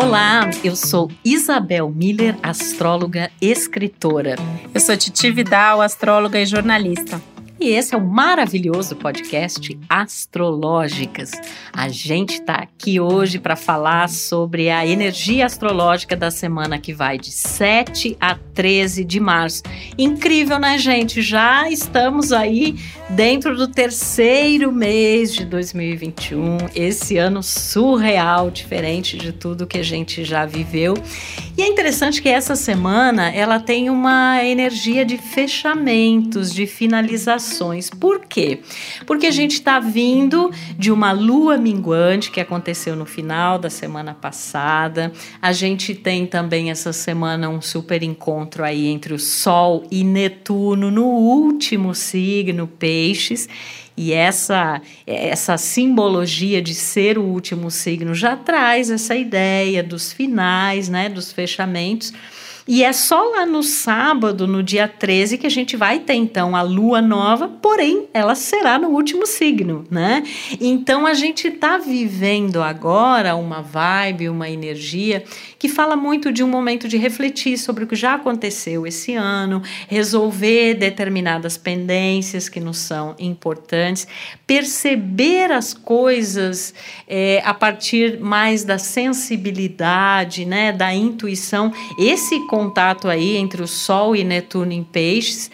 Olá, eu sou Isabel Miller, astróloga, escritora. Eu sou Titi Vidal, astróloga e jornalista. E esse é o maravilhoso podcast Astrológicas. A gente está aqui hoje para falar sobre a energia astrológica da semana que vai de 7 a 13 de março. Incrível, né, gente? Já estamos aí dentro do terceiro mês de 2021, esse ano surreal, diferente de tudo que a gente já viveu. E é interessante que essa semana ela tem uma energia de fechamentos, de finalização por quê? Porque a gente está vindo de uma lua minguante que aconteceu no final da semana passada. A gente tem também essa semana um super encontro aí entre o Sol e Netuno no último signo, Peixes. E essa, essa simbologia de ser o último signo já traz essa ideia dos finais, né, dos fechamentos. E é só lá no sábado, no dia 13, que a gente vai ter então a lua nova, porém ela será no último signo, né? Então a gente está vivendo agora uma vibe, uma energia que fala muito de um momento de refletir sobre o que já aconteceu esse ano, resolver determinadas pendências que nos são importantes, perceber as coisas é, a partir mais da sensibilidade, né, da intuição. Esse contato aí entre o Sol e Netuno em Peixes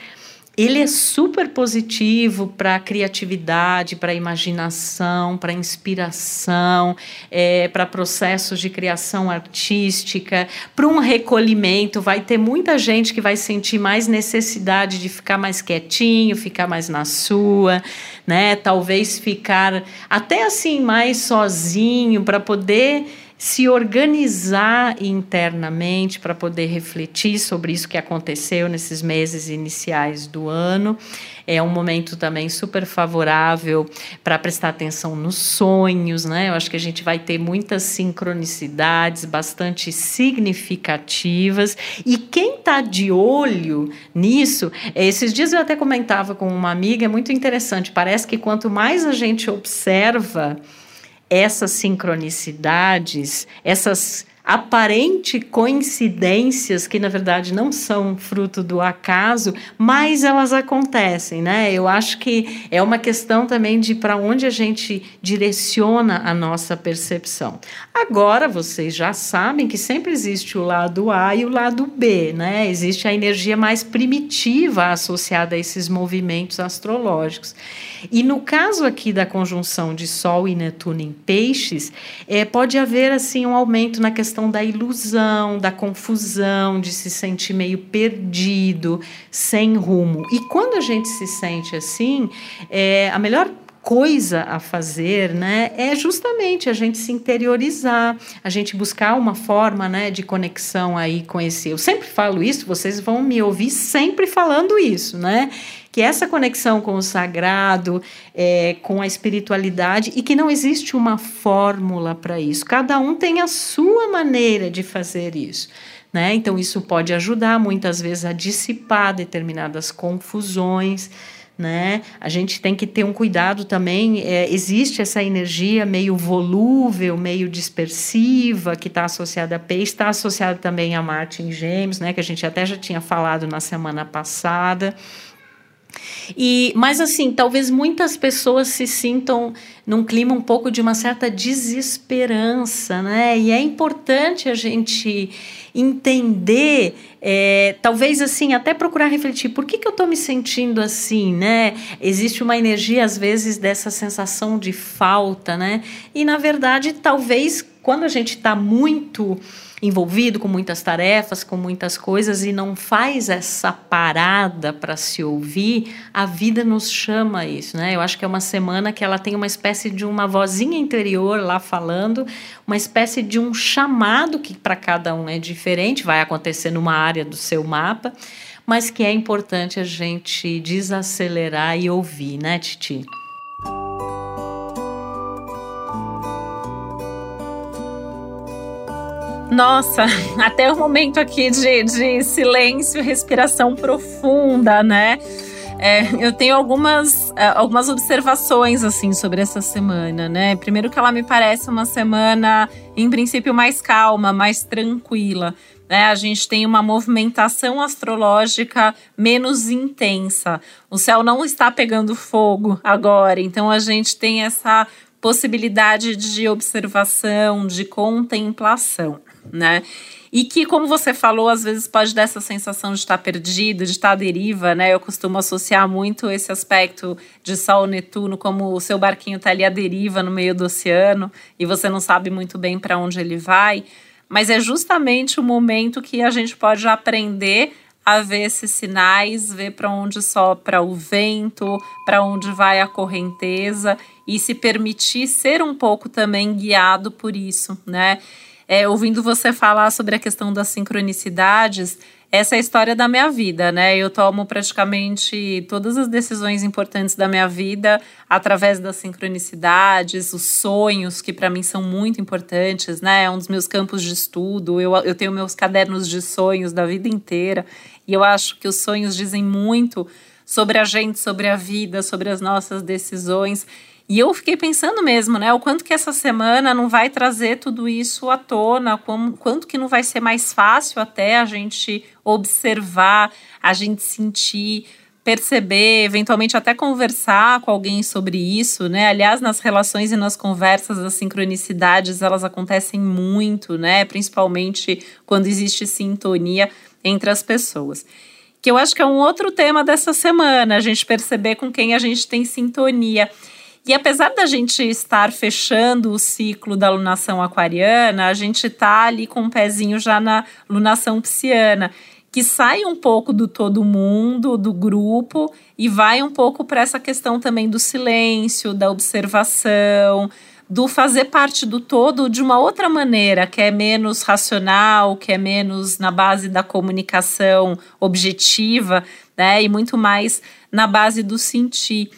ele é super positivo para a criatividade, para imaginação, para inspiração, é, para processos de criação artística, para um recolhimento. Vai ter muita gente que vai sentir mais necessidade de ficar mais quietinho, ficar mais na sua, né? Talvez ficar até assim mais sozinho para poder se organizar internamente para poder refletir sobre isso que aconteceu nesses meses iniciais do ano. É um momento também super favorável para prestar atenção nos sonhos, né? Eu acho que a gente vai ter muitas sincronicidades bastante significativas. E quem está de olho nisso, esses dias eu até comentava com uma amiga, é muito interessante. Parece que quanto mais a gente observa, essas sincronicidades, essas aparente coincidências que na verdade não são fruto do acaso, mas elas acontecem, né? Eu acho que é uma questão também de para onde a gente direciona a nossa percepção. Agora vocês já sabem que sempre existe o lado A e o lado B, né? Existe a energia mais primitiva associada a esses movimentos astrológicos. E no caso aqui da conjunção de Sol e Netuno em Peixes, é, pode haver assim um aumento na questão questão da ilusão, da confusão, de se sentir meio perdido, sem rumo. E quando a gente se sente assim, é, a melhor coisa a fazer, né, é justamente a gente se interiorizar, a gente buscar uma forma, né, de conexão aí com esse. Eu sempre falo isso, vocês vão me ouvir sempre falando isso, né? Que essa conexão com o sagrado, é, com a espiritualidade, e que não existe uma fórmula para isso. Cada um tem a sua maneira de fazer isso. Né? Então, isso pode ajudar muitas vezes a dissipar determinadas confusões. Né? A gente tem que ter um cuidado também. É, existe essa energia meio volúvel, meio dispersiva, que está associada a peixe, está associada também a Marte em Gêmeos, né? que a gente até já tinha falado na semana passada. E, mas assim, talvez muitas pessoas se sintam num clima um pouco de uma certa desesperança, né? E é importante a gente entender, é, talvez assim, até procurar refletir, por que, que eu estou me sentindo assim, né? Existe uma energia, às vezes, dessa sensação de falta, né? E, na verdade, talvez quando a gente está muito envolvido com muitas tarefas, com muitas coisas e não faz essa parada para se ouvir, a vida nos chama a isso, né? Eu acho que é uma semana que ela tem uma espécie de uma vozinha interior lá falando, uma espécie de um chamado que para cada um é diferente, vai acontecer numa área do seu mapa, mas que é importante a gente desacelerar e ouvir, né, Titi? Nossa, até o momento aqui de, de silêncio, respiração profunda, né? É, eu tenho algumas, é, algumas observações assim sobre essa semana, né? Primeiro que ela me parece uma semana, em princípio, mais calma, mais tranquila. Né? A gente tem uma movimentação astrológica menos intensa. O céu não está pegando fogo agora, então a gente tem essa possibilidade de observação, de contemplação, né? E que, como você falou, às vezes pode dar essa sensação de estar perdido, de estar à deriva, né? Eu costumo associar muito esse aspecto de Sol Netuno como o seu barquinho está ali à deriva no meio do oceano e você não sabe muito bem para onde ele vai. Mas é justamente o momento que a gente pode aprender a ver esses sinais, ver para onde sopra o vento, para onde vai a correnteza e se permitir ser um pouco também guiado por isso, né? É, ouvindo você falar sobre a questão das sincronicidades, essa é a história da minha vida, né? Eu tomo praticamente todas as decisões importantes da minha vida através das sincronicidades, os sonhos, que para mim são muito importantes, né? É um dos meus campos de estudo. Eu, eu tenho meus cadernos de sonhos da vida inteira e eu acho que os sonhos dizem muito sobre a gente, sobre a vida, sobre as nossas decisões. E eu fiquei pensando mesmo, né? O quanto que essa semana não vai trazer tudo isso à tona, como, quanto que não vai ser mais fácil até a gente observar, a gente sentir, perceber, eventualmente até conversar com alguém sobre isso, né? Aliás, nas relações e nas conversas, as sincronicidades, elas acontecem muito, né? Principalmente quando existe sintonia entre as pessoas que eu acho que é um outro tema dessa semana, a gente perceber com quem a gente tem sintonia. E apesar da gente estar fechando o ciclo da lunação aquariana, a gente está ali com um pezinho já na lunação pisciana, que sai um pouco do todo mundo, do grupo, e vai um pouco para essa questão também do silêncio, da observação, do fazer parte do todo de uma outra maneira, que é menos racional, que é menos na base da comunicação objetiva, né? E muito mais na base do sentir.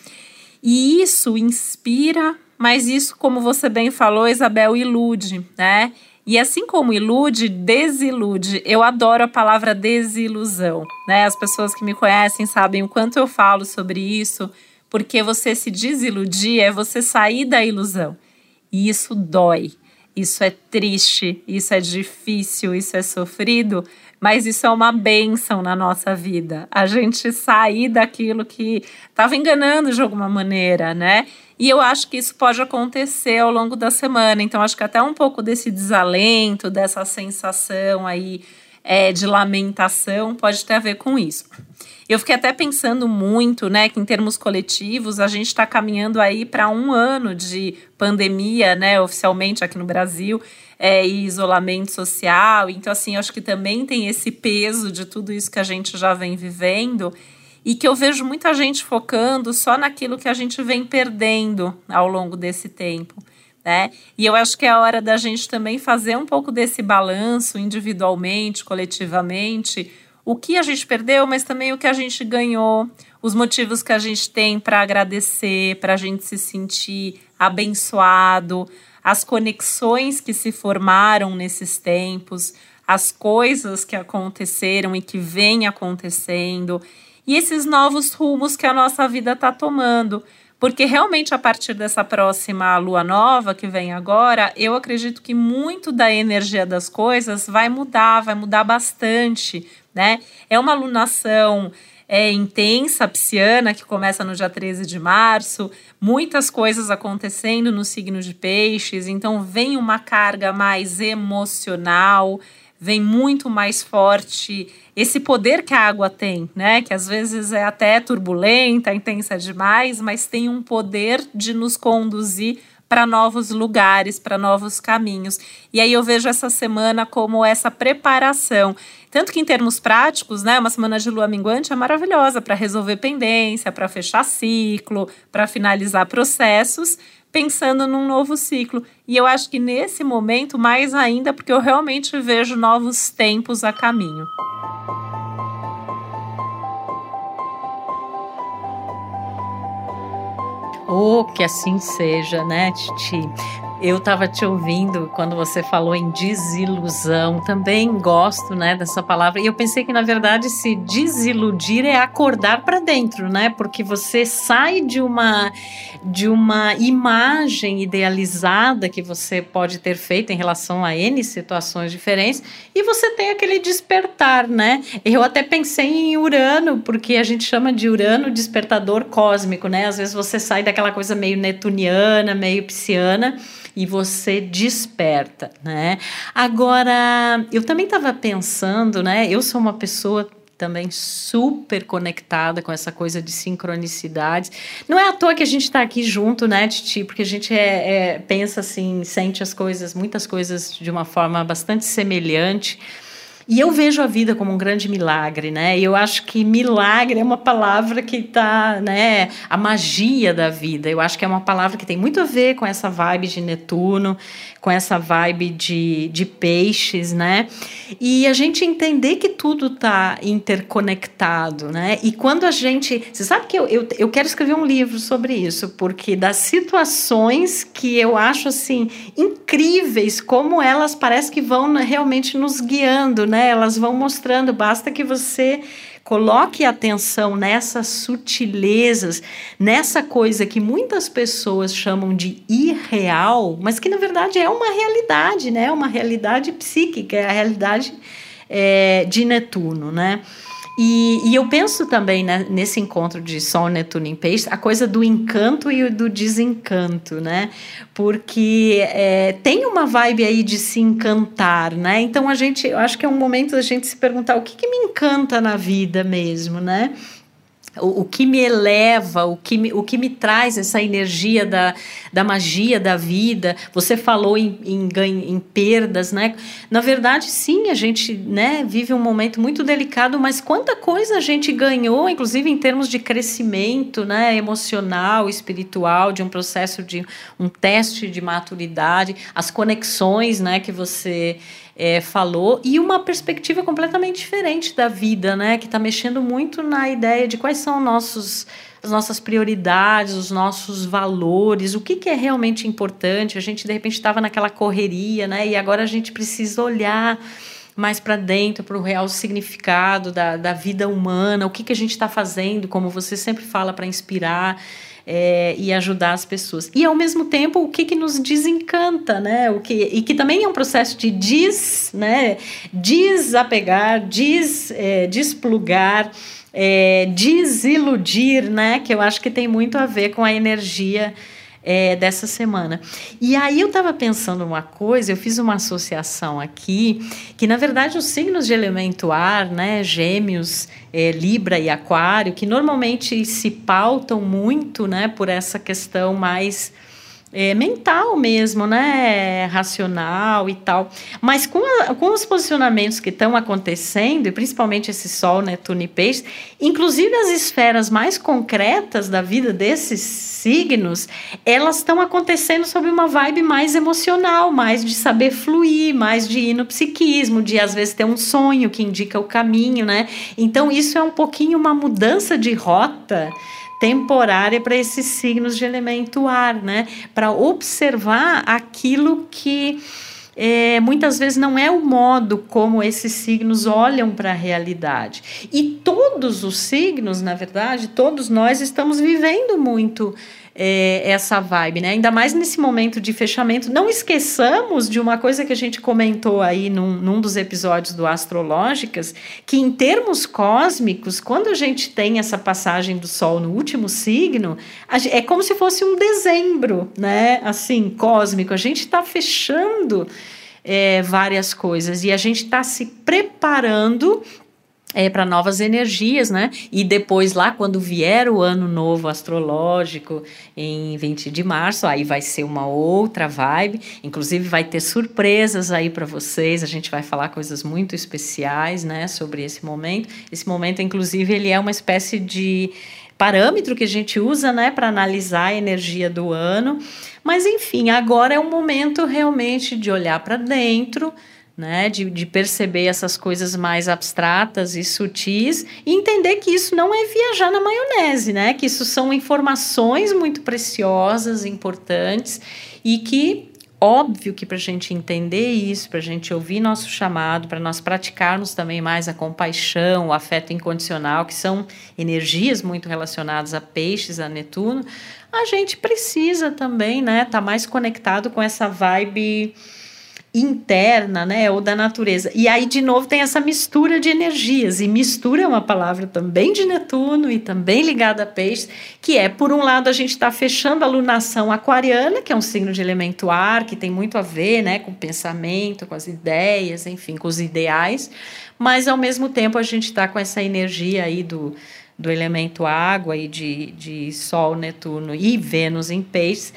E isso inspira, mas isso, como você bem falou, Isabel, ilude, né? E assim como ilude, desilude. Eu adoro a palavra desilusão, né? As pessoas que me conhecem sabem o quanto eu falo sobre isso, porque você se desiludir é você sair da ilusão. E isso dói. Isso é triste, isso é difícil, isso é sofrido, mas isso é uma benção na nossa vida. A gente sair daquilo que estava enganando de alguma maneira, né? E eu acho que isso pode acontecer ao longo da semana. Então, acho que até um pouco desse desalento, dessa sensação aí é, de lamentação, pode ter a ver com isso. Eu fiquei até pensando muito, né, que em termos coletivos a gente está caminhando aí para um ano de pandemia, né, oficialmente aqui no Brasil, é, e isolamento social. Então, assim, acho que também tem esse peso de tudo isso que a gente já vem vivendo e que eu vejo muita gente focando só naquilo que a gente vem perdendo ao longo desse tempo. Né? E eu acho que é a hora da gente também fazer um pouco desse balanço individualmente, coletivamente, o que a gente perdeu, mas também o que a gente ganhou, os motivos que a gente tem para agradecer, para a gente se sentir abençoado, as conexões que se formaram nesses tempos, as coisas que aconteceram e que vêm acontecendo, e esses novos rumos que a nossa vida está tomando. Porque realmente, a partir dessa próxima lua nova que vem agora, eu acredito que muito da energia das coisas vai mudar, vai mudar bastante, né? É uma lunação é, intensa, pisciana, que começa no dia 13 de março, muitas coisas acontecendo no signo de peixes, então vem uma carga mais emocional, vem muito mais forte esse poder que a água tem, né? Que às vezes é até turbulenta, intensa demais, mas tem um poder de nos conduzir para novos lugares, para novos caminhos. E aí eu vejo essa semana como essa preparação. Tanto que em termos práticos, né, uma semana de lua minguante é maravilhosa para resolver pendência, para fechar ciclo, para finalizar processos pensando num novo ciclo. E eu acho que nesse momento, mais ainda, porque eu realmente vejo novos tempos a caminho. Oh, que assim seja, né, Titi? Eu estava te ouvindo quando você falou em desilusão. Também gosto, né, dessa palavra. E eu pensei que na verdade se desiludir é acordar para dentro, né? Porque você sai de uma de uma imagem idealizada que você pode ter feito em relação a N situações diferentes e você tem aquele despertar, né? Eu até pensei em Urano, porque a gente chama de Urano despertador cósmico, né? Às vezes você sai daquela coisa meio netuniana, meio pisciana e você desperta, né? Agora, eu também estava pensando, né? Eu sou uma pessoa também super conectada com essa coisa de sincronicidades. Não é à toa que a gente está aqui junto, né, Titi? Porque a gente é, é, pensa assim, sente as coisas, muitas coisas de uma forma bastante semelhante. E eu vejo a vida como um grande milagre, né? E eu acho que milagre é uma palavra que está, né? A magia da vida. Eu acho que é uma palavra que tem muito a ver com essa vibe de Netuno, com essa vibe de, de peixes, né? E a gente entender que tudo está interconectado, né? E quando a gente. Você sabe que eu, eu, eu quero escrever um livro sobre isso, porque das situações que eu acho assim incríveis, como elas parece que vão realmente nos guiando, né? Elas vão mostrando, basta que você Coloque atenção nessas sutilezas, nessa coisa que muitas pessoas chamam de irreal, mas que na verdade é uma realidade, né? Uma realidade psíquica, é a realidade é, de Netuno, né? E, e, eu penso também né, nesse encontro de Sol, Netuno em Peixe, a coisa do encanto e do desencanto, né? Porque é, tem uma vibe aí de se encantar, né? Então a gente, eu acho que é um momento da gente se perguntar o que, que me encanta na vida mesmo, né? O, o, que me eleva, o que me, o que me traz essa energia da, da magia da vida. Você falou em, em, em perdas, né? Na verdade, sim, a gente né, vive um momento muito delicado, mas quanta coisa a gente ganhou, inclusive em termos de crescimento né, emocional, espiritual, de um processo de um teste de maturidade, as conexões né, que você é, falou, e uma perspectiva completamente diferente da vida, né? Que está mexendo muito na ideia de quais são nossos as nossas prioridades, os nossos valores, o que, que é realmente importante. A gente de repente estava naquela correria, né? E agora a gente precisa olhar mais para dentro, para o real significado da, da vida humana, o que, que a gente está fazendo, como você sempre fala, para inspirar é, e ajudar as pessoas. E ao mesmo tempo, o que, que nos desencanta, né? O que, e que também é um processo de des, né? desapegar, des, é, desplugar. É, desiludir, né? Que eu acho que tem muito a ver com a energia é, dessa semana. E aí eu estava pensando uma coisa, eu fiz uma associação aqui, que na verdade os signos de elemento ar, né, gêmeos, é, Libra e Aquário, que normalmente se pautam muito né, por essa questão mais é, mental mesmo, né? Racional e tal. Mas com, a, com os posicionamentos que estão acontecendo, e principalmente esse Sol, Netuno e Peixe, inclusive as esferas mais concretas da vida desses signos, elas estão acontecendo sob uma vibe mais emocional, mais de saber fluir, mais de ir no psiquismo, de às vezes ter um sonho que indica o caminho, né? Então, isso é um pouquinho uma mudança de rota temporária para esses signos de elemento ar, né? Para observar aquilo que é, muitas vezes não é o modo como esses signos olham para a realidade. E todos os signos, na verdade, todos nós estamos vivendo muito é, essa vibe, né? Ainda mais nesse momento de fechamento. Não esqueçamos de uma coisa que a gente comentou aí num, num dos episódios do Astrológicas, que em termos cósmicos, quando a gente tem essa passagem do Sol no último signo, é como se fosse um dezembro, né? Assim, cósmico. A gente está fechando é, várias coisas e a gente está se preparando é, para novas energias, né? E depois, lá, quando vier o ano novo astrológico, em 20 de março, aí vai ser uma outra vibe. Inclusive, vai ter surpresas aí para vocês. A gente vai falar coisas muito especiais, né, sobre esse momento. Esse momento, inclusive, ele é uma espécie de parâmetro que a gente usa, né, para analisar a energia do ano. Mas, enfim, agora é um momento realmente de olhar para dentro né? De, de perceber essas coisas mais abstratas e sutis e entender que isso não é viajar na maionese, né? Que isso são informações muito preciosas, importantes e que Óbvio que para a gente entender isso, para a gente ouvir nosso chamado, para nós praticarmos também mais a compaixão, o afeto incondicional, que são energias muito relacionadas a peixes, a Netuno, a gente precisa também, né, estar tá mais conectado com essa vibe interna, né, ou da natureza. E aí de novo tem essa mistura de energias, e mistura é uma palavra também de Netuno e também ligada a peixes, que é por um lado a gente está fechando a lunação aquariana, que é um signo de elemento ar, que tem muito a ver, né, com o pensamento, com as ideias, enfim, com os ideais, mas ao mesmo tempo a gente está com essa energia aí do do elemento água e de, de Sol, Netuno e Vênus em peixes,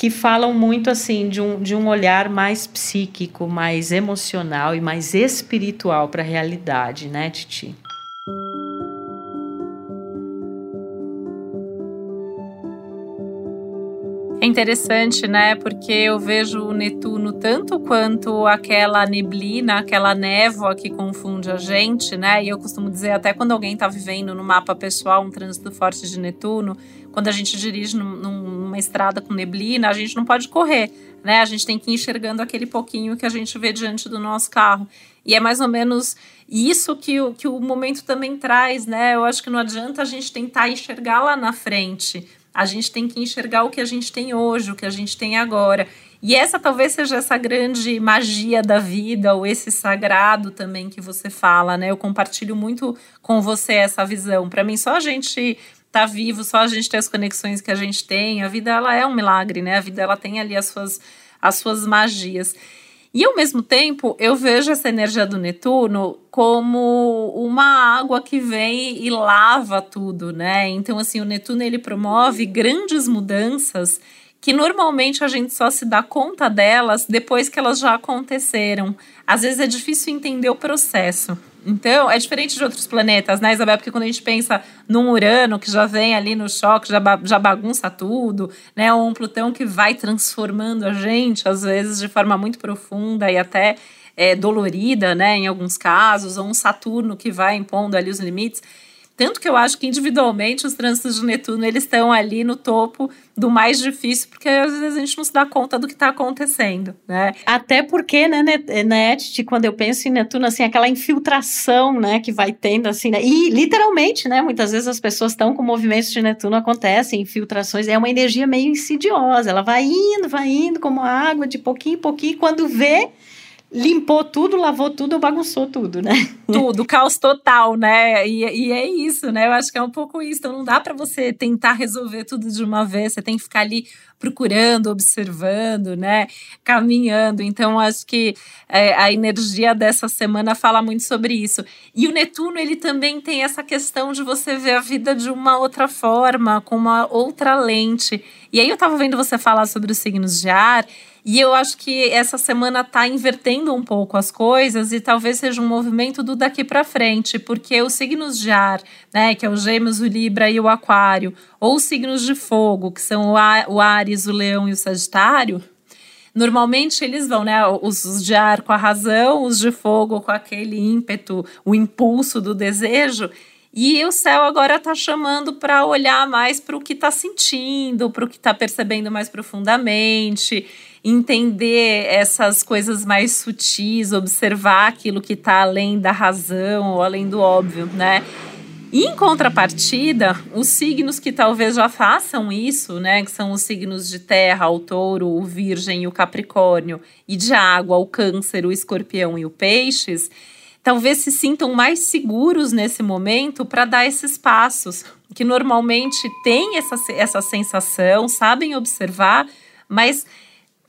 que falam muito assim de um, de um olhar mais psíquico, mais emocional e mais espiritual para a realidade, né, Titi? É interessante, né? Porque eu vejo o Netuno tanto quanto aquela neblina, aquela névoa que confunde a gente, né? E eu costumo dizer, até quando alguém está vivendo no mapa pessoal um trânsito forte de Netuno, quando a gente dirige num, numa estrada com neblina, a gente não pode correr, né? A gente tem que ir enxergando aquele pouquinho que a gente vê diante do nosso carro. E é mais ou menos isso que o, que o momento também traz, né? Eu acho que não adianta a gente tentar enxergar lá na frente a gente tem que enxergar o que a gente tem hoje, o que a gente tem agora. E essa talvez seja essa grande magia da vida, ou esse sagrado também que você fala, né? Eu compartilho muito com você essa visão. Para mim, só a gente tá vivo, só a gente ter as conexões que a gente tem, a vida ela é um milagre, né? A vida ela tem ali as suas, as suas magias. E ao mesmo tempo, eu vejo essa energia do Netuno como uma água que vem e lava tudo, né? Então, assim, o Netuno ele promove grandes mudanças que normalmente a gente só se dá conta delas depois que elas já aconteceram. Às vezes é difícil entender o processo. Então, é diferente de outros planetas, né, Isabel? Porque quando a gente pensa num Urano que já vem ali no choque, já, já bagunça tudo, né? Ou um Plutão que vai transformando a gente, às vezes de forma muito profunda e até é, dolorida, né? Em alguns casos, ou um Saturno que vai impondo ali os limites. Tanto que eu acho que individualmente os trânsitos de Netuno eles estão ali no topo do mais difícil, porque às vezes a gente não se dá conta do que está acontecendo, né? Até porque, né, Titi, quando eu penso em Netuno, assim, aquela infiltração, né, que vai tendo, assim, né? E literalmente, né, muitas vezes as pessoas estão com movimentos de Netuno, acontecem infiltrações, é uma energia meio insidiosa, ela vai indo, vai indo como água, de pouquinho em pouquinho, quando vê limpou tudo, lavou tudo, bagunçou tudo, né? Tudo, caos total, né? E, e, é isso, né? Eu acho que é um pouco isso. Então não dá para você tentar resolver tudo de uma vez, você tem que ficar ali procurando, observando, né? Caminhando. Então acho que é, a energia dessa semana fala muito sobre isso. E o Netuno, ele também tem essa questão de você ver a vida de uma outra forma, com uma outra lente. E aí eu tava vendo você falar sobre os signos de ar. E eu acho que essa semana está invertendo um pouco as coisas e talvez seja um movimento do daqui para frente, porque os signos de ar, né, que é o Gêmeos, o Libra e o Aquário, ou os signos de fogo, que são o Ares, o Leão e o Sagitário, normalmente eles vão, né? Os de ar com a razão, os de fogo com aquele ímpeto, o impulso do desejo. E o céu agora está chamando para olhar mais para o que está sentindo, para o que está percebendo mais profundamente entender essas coisas mais sutis, observar aquilo que está além da razão ou além do óbvio, né? Em contrapartida, os signos que talvez já façam isso, né, que são os signos de terra, o touro, o virgem e o capricórnio, e de água, o câncer, o escorpião e o peixes, talvez se sintam mais seguros nesse momento para dar esses passos, que normalmente têm essa, essa sensação, sabem observar, mas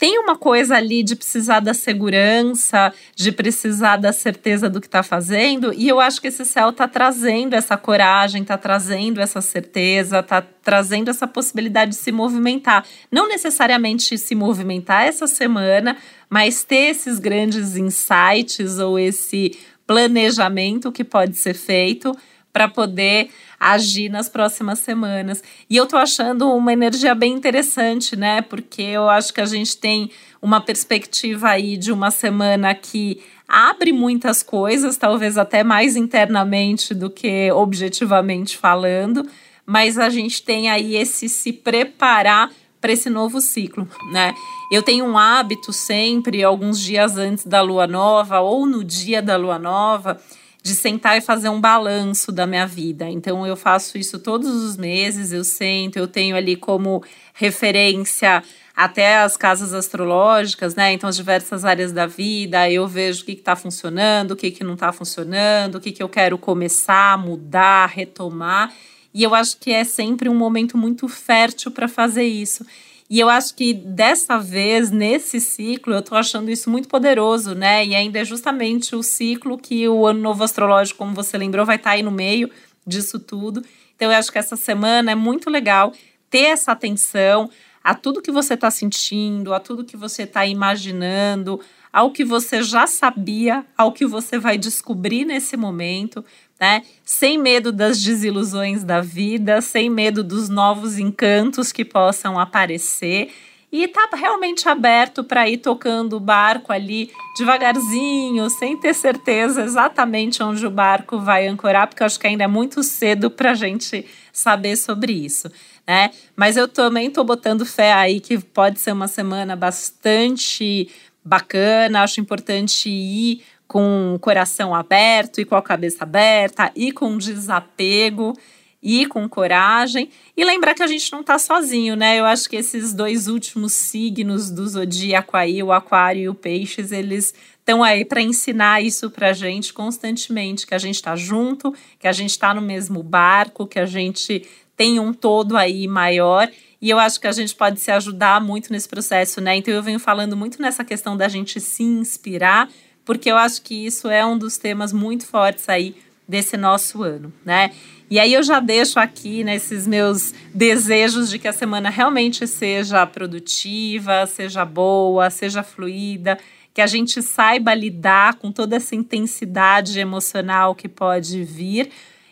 tem uma coisa ali de precisar da segurança, de precisar da certeza do que está fazendo, e eu acho que esse céu está trazendo essa coragem, está trazendo essa certeza, está trazendo essa possibilidade de se movimentar. Não necessariamente se movimentar essa semana, mas ter esses grandes insights ou esse planejamento que pode ser feito para poder agir nas próximas semanas. E eu tô achando uma energia bem interessante, né? Porque eu acho que a gente tem uma perspectiva aí de uma semana que abre muitas coisas, talvez até mais internamente do que objetivamente falando, mas a gente tem aí esse se preparar para esse novo ciclo, né? Eu tenho um hábito sempre, alguns dias antes da lua nova ou no dia da lua nova, de sentar e fazer um balanço da minha vida. Então eu faço isso todos os meses, eu sento, eu tenho ali como referência até as casas astrológicas, né? Então, as diversas áreas da vida, eu vejo o que está funcionando, o que, que não está funcionando, o que, que eu quero começar, mudar, retomar. E eu acho que é sempre um momento muito fértil para fazer isso. E eu acho que dessa vez, nesse ciclo, eu estou achando isso muito poderoso, né? E ainda é justamente o ciclo que o Ano Novo Astrológico, como você lembrou, vai estar tá aí no meio disso tudo. Então, eu acho que essa semana é muito legal ter essa atenção a tudo que você está sentindo, a tudo que você está imaginando, ao que você já sabia, ao que você vai descobrir nesse momento, né? Sem medo das desilusões da vida, sem medo dos novos encantos que possam aparecer. E tá realmente aberto para ir tocando o barco ali devagarzinho, sem ter certeza exatamente onde o barco vai ancorar, porque eu acho que ainda é muito cedo para a gente saber sobre isso né? Mas eu também estou botando fé aí que pode ser uma semana bastante bacana. Acho importante ir com o coração aberto e com a cabeça aberta e com desapego e com coragem e lembrar que a gente não está sozinho, né? Eu acho que esses dois últimos signos do zodíaco aí, o aquário e o peixes, eles estão aí para ensinar isso para a gente constantemente, que a gente está junto, que a gente está no mesmo barco, que a gente tem um todo aí maior. E eu acho que a gente pode se ajudar muito nesse processo, né? Então eu venho falando muito nessa questão da gente se inspirar, porque eu acho que isso é um dos temas muito fortes aí desse nosso ano, né? E aí eu já deixo aqui nesses né, meus desejos de que a semana realmente seja produtiva, seja boa, seja fluida, que a gente saiba lidar com toda essa intensidade emocional que pode vir,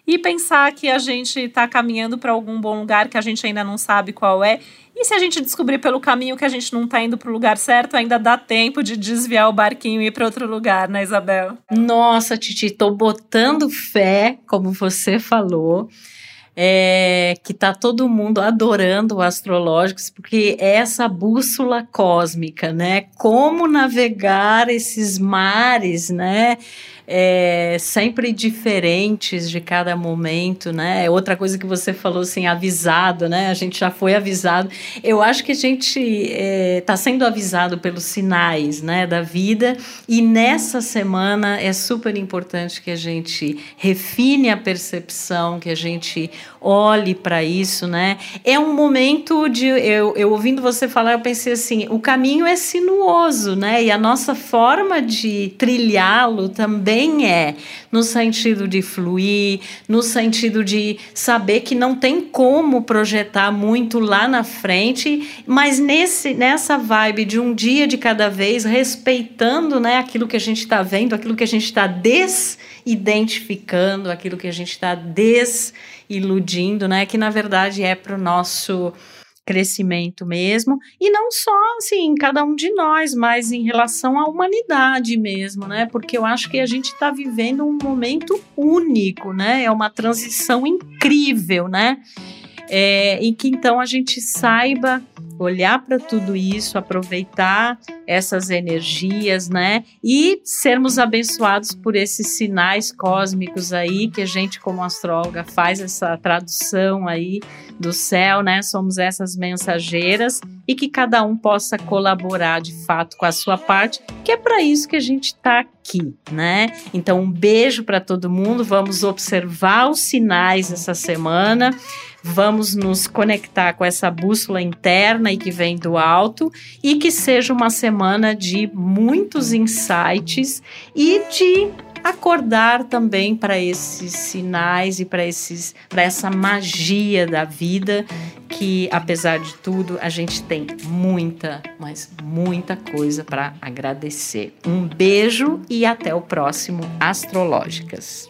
e pensar que a gente está caminhando para algum bom lugar que a gente ainda não sabe qual é. E se a gente descobrir pelo caminho que a gente não está indo para o lugar certo, ainda dá tempo de desviar o barquinho e ir para outro lugar, né, Isabel? Nossa, Titi, estou botando fé, como você falou. É, que está todo mundo adorando o Astrológicos, porque é essa bússola cósmica, né? Como navegar esses mares, né? É, sempre diferentes de cada momento, né? É outra coisa que você falou assim, avisado, né? A gente já foi avisado. Eu acho que a gente está é, tá sendo avisado pelos sinais, né, da vida. E nessa semana é super importante que a gente refine a percepção, que a gente olhe para isso, né? É um momento de eu, eu ouvindo você falar, eu pensei assim, o caminho é sinuoso, né? E a nossa forma de trilhá-lo também também é no sentido de fluir, no sentido de saber que não tem como projetar muito lá na frente, mas nesse nessa vibe de um dia de cada vez, respeitando, né, aquilo que a gente está vendo, aquilo que a gente está desidentificando, aquilo que a gente está desiludindo, né, que na verdade é para o nosso crescimento mesmo, e não só assim, em cada um de nós, mas em relação à humanidade mesmo, né? Porque eu acho que a gente está vivendo um momento único, né? É uma transição incrível, né? É, e que então a gente saiba olhar para tudo isso, aproveitar essas energias, né? E sermos abençoados por esses sinais cósmicos aí que a gente como astróloga faz essa tradução aí do céu, né? Somos essas mensageiras e que cada um possa colaborar de fato com a sua parte, que é para isso que a gente está aqui, né? Então um beijo para todo mundo. Vamos observar os sinais essa semana. Vamos nos conectar com essa bússola interna e que vem do alto e que seja uma semana de muitos insights e de acordar também para esses sinais e para esses para essa magia da vida que apesar de tudo a gente tem muita, mas muita coisa para agradecer. Um beijo e até o próximo Astrológicas.